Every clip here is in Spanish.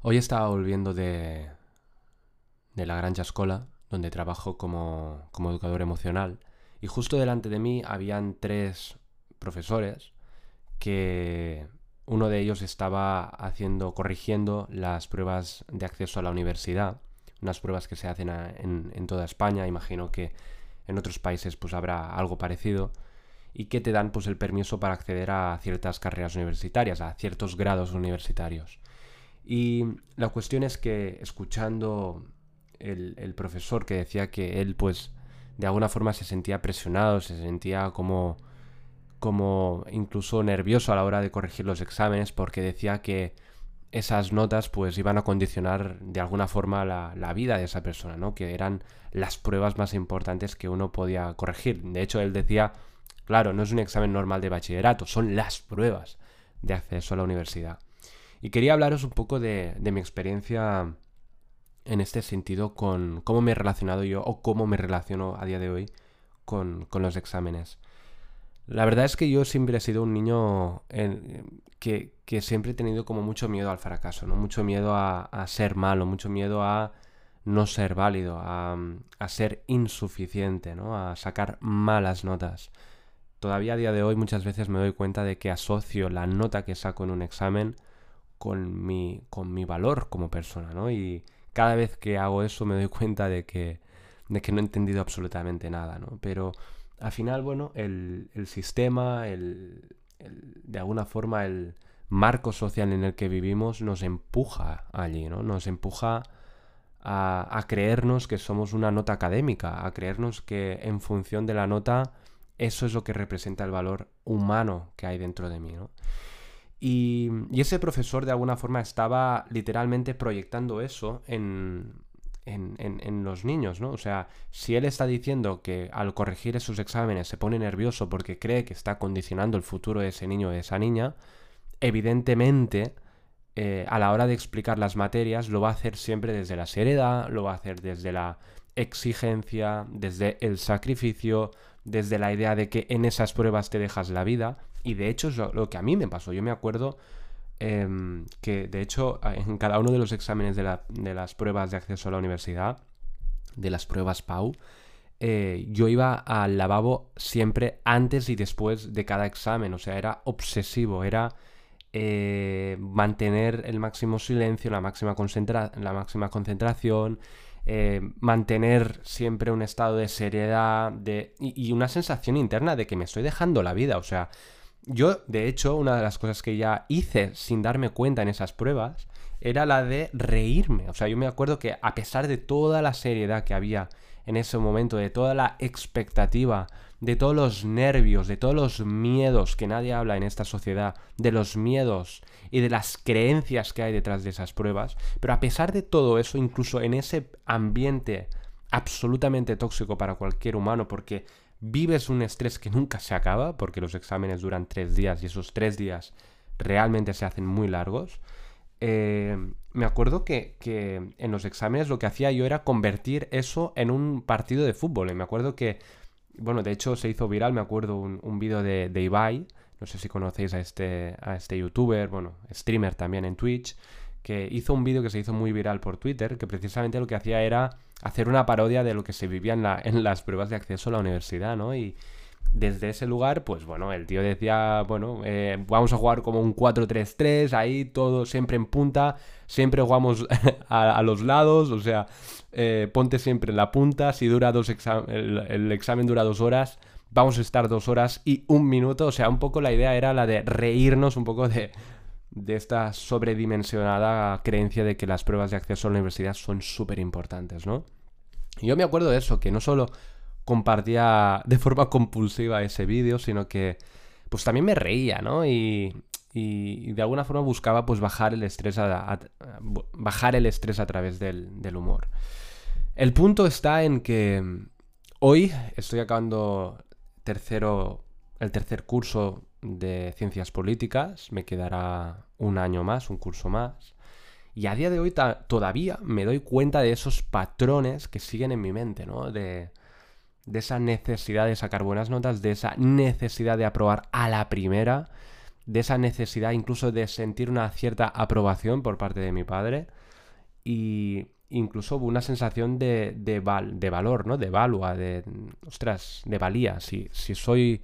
Hoy estaba volviendo de, la Granja Escola, donde trabajo como, educador emocional, y justo delante de mí habían tres profesores que uno de ellos estaba haciendo, corrigiendo las pruebas de acceso a la universidad, unas pruebas que se hacen en, en toda España, imagino que en otros países pues habrá algo parecido, y que te dan pues el permiso para acceder a ciertas carreras universitarias, a ciertos grados universitarios. Y la cuestión es que escuchando el, profesor que decía que él pues de alguna forma se sentía presionado, se sentía como, como incluso nervioso a la hora de corregir los exámenes porque decía que esas notas pues iban a condicionar de alguna forma la, la vida de esa persona, ¿no? Que eran las pruebas más importantes que uno podía corregir. De hecho, él decía, claro, no es un examen normal de bachillerato, son las pruebas de acceso a la universidad. Y quería hablaros un poco de, de mi experiencia en este sentido con cómo me he relacionado yo o cómo me relaciono a día de hoy con, con los exámenes. La verdad es que yo siempre he sido un niño que, que siempre he tenido como mucho miedo al fracaso, ¿no? Mucho miedo a, a ser malo, mucho miedo a no ser válido, a, a ser insuficiente, ¿no? A sacar malas notas. Todavía a día de hoy muchas veces me doy cuenta de que asocio la nota que saco en un examen con mi, con mi valor como persona, ¿no? Y cada vez que hago eso me doy cuenta de que, de que no he entendido absolutamente nada, ¿no? Pero al final, bueno, el, el sistema, el, el- de alguna forma el marco social en el que vivimos nos empuja allí, ¿no? Nos empuja a, a creernos que somos una nota académica, a creernos que en función de la nota eso es lo que representa el valor humano que hay dentro de mí, ¿no? Y, ese profesor de alguna forma estaba literalmente proyectando eso en, en, en- en los niños, ¿no? O sea, si él está diciendo que al corregir esos exámenes se pone nervioso porque cree que está condicionando el futuro de ese niño o de esa niña, evidentemente eh, a la hora de explicar las materias lo va a hacer siempre desde la seriedad, lo va a hacer desde la exigencia, desde el sacrificio, desde la idea de que en esas pruebas te dejas la vida. Y de hecho es lo, que a mí me pasó. Yo me acuerdo em, que de hecho en cada uno de los exámenes de, la- de las pruebas de acceso a la universidad, de las pruebas PAU, eh, yo iba al lavabo siempre antes y después de cada examen. O sea, era obsesivo, era eh, mantener el máximo silencio, la máxima, concentra- la máxima concentración, eh, mantener siempre un estado de seriedad de, y una sensación interna de que me estoy dejando la vida. O sea, yo, de hecho, una de las cosas que ya hice sin darme cuenta en esas pruebas era la de reírme. O sea, yo me acuerdo que a pesar de toda la seriedad que había en ese momento, de toda la expectativa, de todos los nervios, de todos los miedos que nadie habla en esta sociedad, de los miedos y de las creencias que hay detrás de esas pruebas, pero a pesar de todo eso, incluso en ese ambiente absolutamente tóxico para cualquier humano, porque vives un estrés que nunca se acaba, porque los exámenes duran tres días y esos tres días realmente se hacen muy largos. eh, me acuerdo que, que en los exámenes lo que hacía yo era convertir eso en un partido de fútbol. Y me acuerdo que, bueno, de hecho se hizo viral, me acuerdo, un, un vídeo de, de Ibai, no sé si conocéis a este, a este youtuber, bueno, streamer también en Twitch, que hizo un vídeo que se hizo muy viral por Twitter, que precisamente lo que hacía era hacer una parodia de lo que se vivía en, la- en las pruebas de acceso a la universidad, ¿no? Y desde ese lugar, pues bueno, el tío decía, bueno, eh, vamos a jugar como un 4-3-3, ahí todo siempre en punta, siempre jugamos a, los lados, o sea, eh, ponte siempre en la punta, si dura dos el examen dura dos horas, vamos a estar dos horas y un minuto, o sea, un poco la idea era la de reírnos un poco de, de esta sobredimensionada creencia de que las pruebas de acceso a la universidad son súper importantes, ¿no? Y yo me acuerdo de eso, que no solo compartía de forma compulsiva ese vídeo, sino que pues también me reía, ¿no? Y, y- de alguna forma buscaba pues bajar el estrés a, a- bajar el estrés a través del, del humor. El punto está en que hoy estoy acabando tercero, el tercer curso de ciencias políticas, me quedará un año más, un curso más. Y a día de hoy todavía me doy cuenta de esos patrones que siguen en mi mente, ¿no? De, de esa necesidad de sacar buenas notas, de esa necesidad de aprobar a la primera, de esa necesidad incluso de sentir una cierta aprobación por parte de mi padre y incluso una sensación de, de, de valor, ¿no? De valua, de, ostras, de valía. Si, si soy,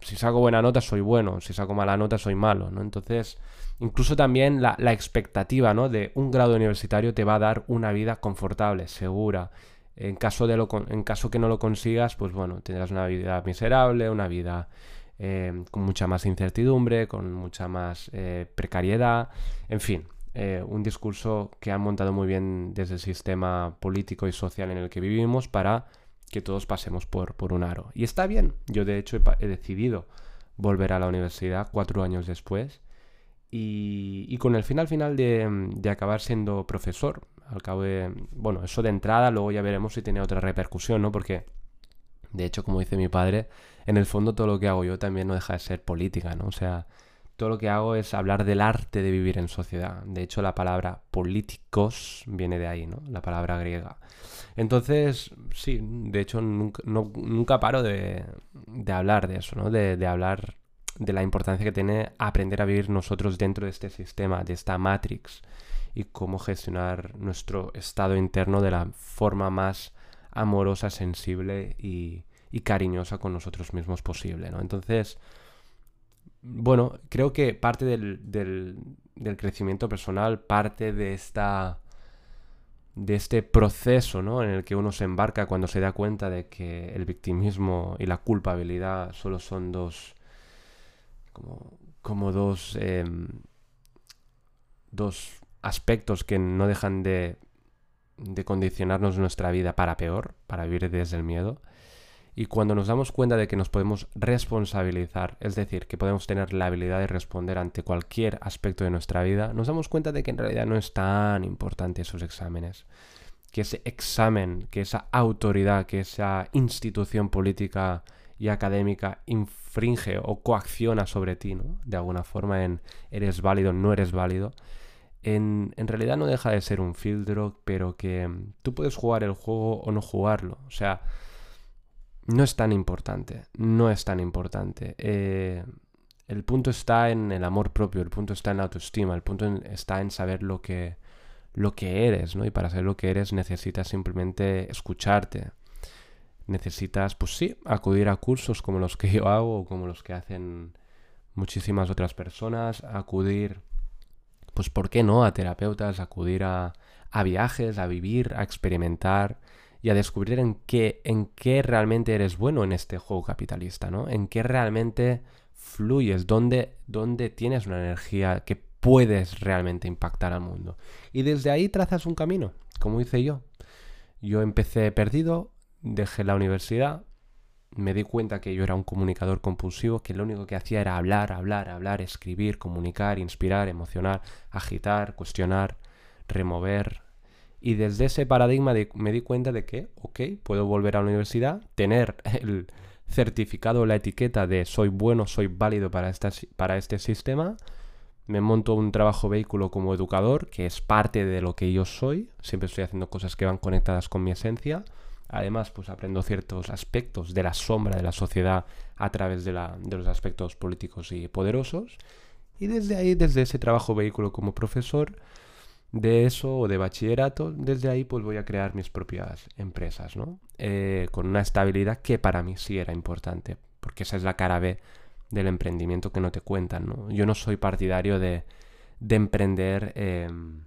si saco buena nota soy bueno, si saco mala nota soy malo, ¿no? Entonces, incluso también la, expectativa, ¿no? De un grado universitario te va a dar una vida confortable, segura. En caso, de lo, en caso que no lo consigas, pues bueno, tendrás una vida miserable, una vida eh, con mucha más incertidumbre, con mucha más eh, precariedad, en fin, eh, un discurso que han montado muy bien desde el sistema político y social en el que vivimos para que todos pasemos por, por un aro. Y está bien, yo de hecho he, decidido volver a la universidad cuatro años después y, con el final final de, de, acabar siendo profesor. Al cabo de, bueno, eso de entrada, luego ya veremos si tiene otra repercusión, ¿no? Porque, de hecho, como dice mi padre, en el fondo todo lo que hago yo también no deja de ser política, ¿no? O sea, todo lo que hago es hablar del arte de vivir en sociedad. De hecho, la palabra políticos viene de ahí, ¿no? La palabra griega. Entonces, sí, de hecho, nunca, paro de, hablar de eso, ¿no? De, de, hablar de la importancia que tiene aprender a vivir nosotros dentro de este sistema, de esta matrix, y cómo gestionar nuestro estado interno de la forma más amorosa, sensible y, y cariñosa con nosotros mismos posible, ¿no? Entonces, bueno, creo que parte del, del, crecimiento personal, parte de esta de este proceso ¿no? en el que uno se embarca cuando se da cuenta de que el victimismo y la culpabilidad solo son dos como, como dos em, dos aspectos que no dejan de, de condicionarnos nuestra vida para peor, para vivir desde el miedo y cuando nos damos cuenta de que nos podemos responsabilizar, es decir, que podemos tener la habilidad de responder ante cualquier aspecto de nuestra vida, nos damos cuenta de que en realidad no es tan importante esos exámenes. Que ese examen, que esa autoridad, que esa institución política y académica infringe o coacciona sobre ti, ¿no? De alguna forma en eres válido, no eres válido. En, en, realidad no deja de ser un filtro, pero que tú puedes jugar el juego o no jugarlo. O sea, no es tan importante, no es tan importante. Eh, el punto está en el amor propio, el punto está en la autoestima, el punto está en saber lo que, lo que eres, ¿no? Y para saber lo que eres necesitas simplemente escucharte. Necesitas, pues sí, acudir a cursos como los que yo hago o como los que hacen muchísimas otras personas, acudir, pues ¿por qué no? A terapeutas, acudir a, a viajes, a vivir, a experimentar y a descubrir en qué, en qué realmente eres bueno en este juego capitalista, ¿no? En qué realmente fluyes, dónde, dónde tienes una energía que puedes realmente impactar al mundo. Y desde ahí trazas un camino, como hice yo. Yo empecé perdido, dejé la universidad, me di cuenta que yo era un comunicador compulsivo, que lo único que hacía era hablar, hablar, hablar, escribir, comunicar, inspirar, emocionar, agitar, cuestionar, remover, y desde ese paradigma me di cuenta de que, ok, puedo volver a la universidad, tener el certificado, la etiqueta de soy bueno, soy válido para, para este sistema, me monto un trabajo vehículo como educador, que es parte de lo que yo soy, siempre estoy haciendo cosas que van conectadas con mi esencia, además pues aprendo ciertos aspectos de la sombra de la sociedad a través de, la, de los aspectos políticos y poderosos, y desde ahí, desde ese trabajo vehículo como profesor, de eso o de bachillerato, desde ahí pues voy a crear mis propias empresas, ¿no? Eh, con una estabilidad que para mí sí era importante, porque esa es la cara B del emprendimiento que no te cuentan, ¿no? Yo no soy partidario de, de emprender em,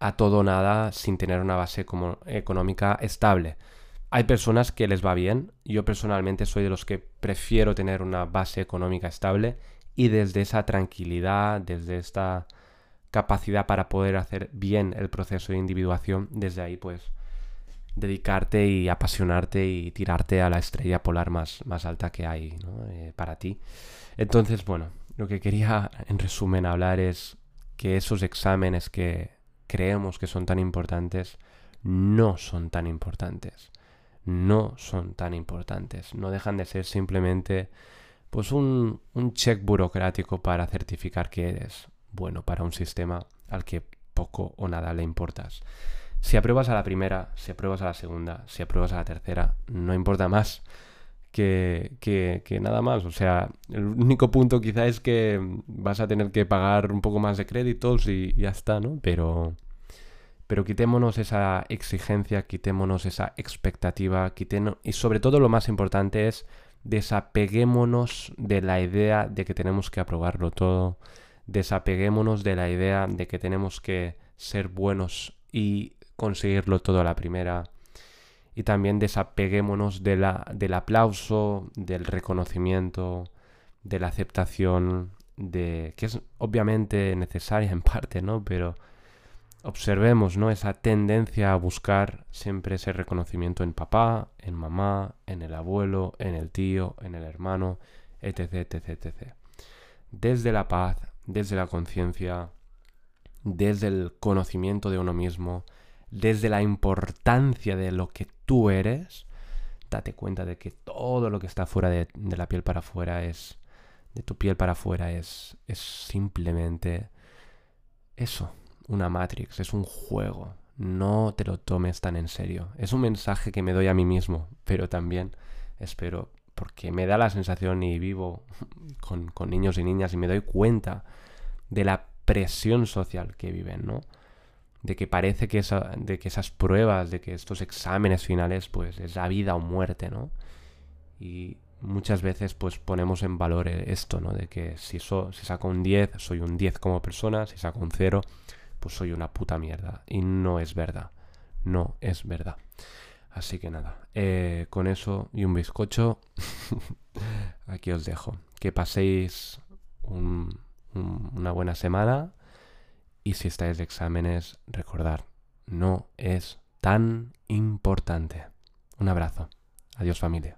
a todo nada sin tener una base como económica estable. Hay personas que les va bien, yo personalmente soy de los que prefiero tener una base económica estable y desde esa tranquilidad, desde esta capacidad para poder hacer bien el proceso de individuación, desde ahí pues dedicarte y apasionarte y tirarte a la estrella polar más, más alta que hay eh, para ti. Entonces, bueno, lo que quería en resumen hablar es que esos exámenes que creemos que son tan importantes no son tan importantes. No son tan importantes. No dejan de ser simplemente pues un, un check burocrático para certificar que eres bueno para un sistema al que poco o nada le importas. Si apruebas a la primera, si apruebas a la segunda, si apruebas a la tercera, no importa más que, que, nada más. O sea, el único punto quizá es que vas a tener que pagar un poco más de créditos y ya está, ¿no? Pero, pero quitémonos esa exigencia, quitémonos esa expectativa, quitémonos, y sobre todo lo más importante es desapeguémonos de la idea de que tenemos que aprobarlo todo, desapeguémonos de la idea de que tenemos que ser buenos y conseguirlo todo a la primera y también desapeguémonos de la, del aplauso, del reconocimiento, de la aceptación, de que es obviamente necesaria en parte, ¿no? Pero observemos, ¿no? Esa tendencia a buscar siempre ese reconocimiento en papá, en mamá, en el abuelo, en el tío, en el hermano, etc, etc, etc. Desde la paz, desde la conciencia, desde el conocimiento de uno mismo, desde la importancia de lo que tú eres, date cuenta de que todo lo que está fuera de, la piel para afuera es, de tu piel para afuera es, es simplemente eso, una Matrix, es un juego. No te lo tomes tan en serio. Es un mensaje que me doy a mí mismo, pero también espero, porque me da la sensación y vivo con, con niños y niñas y me doy cuenta de la presión social que viven, ¿no? de que parece que, esa, de que esas pruebas, de que estos exámenes finales, pues es la vida o muerte, ¿no? Y muchas veces pues ponemos en valor esto, ¿no? De que si, si saco un 10, soy un 10 como persona, si saco un 0, pues soy una puta mierda. Y no es verdad, no es verdad. Así que nada, eh, con eso y un bizcocho, aquí os dejo. Que paséis una buena semana y si estáis de exámenes, recordar, no es tan importante. Un abrazo. Adiós familia.